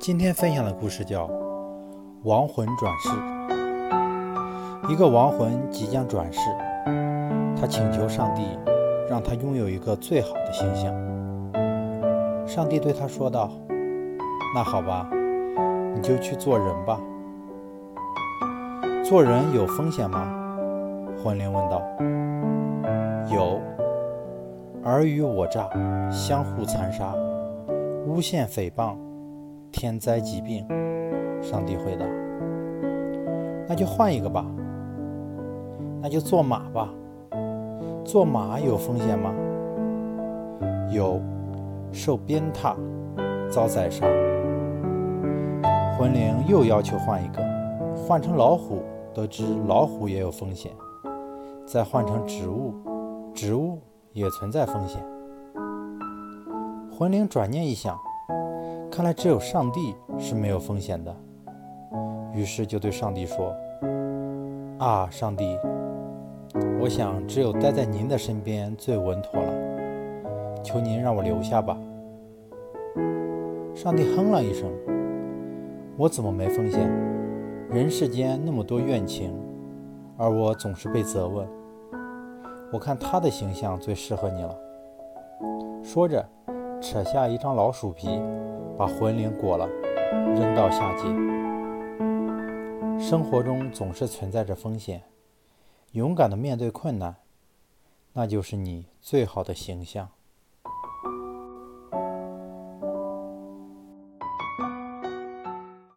今天分享的故事叫《亡魂转世》。一个亡魂即将转世，他请求上帝让他拥有一个最好的形象。上帝对他说道：“那好吧，你就去做人吧。做人有风险吗？”魂灵问道。“有，尔虞我诈，相互残杀，诬陷诽谤。”天灾疾病，上帝回答：“那就换一个吧，那就做马吧。做马有风险吗？有，受鞭挞，遭宰杀。魂灵又要求换一个，换成老虎，得知老虎也有风险；再换成植物，植物也存在风险。魂灵转念一想。”看来只有上帝是没有风险的，于是就对上帝说：“啊，上帝，我想只有待在您的身边最稳妥了，求您让我留下吧。”上帝哼了一声：“我怎么没风险？人世间那么多怨情，而我总是被责问。我看他的形象最适合你了。”说着，扯下一张老鼠皮。把魂灵裹了，扔到下界。生活中总是存在着风险，勇敢的面对困难，那就是你最好的形象。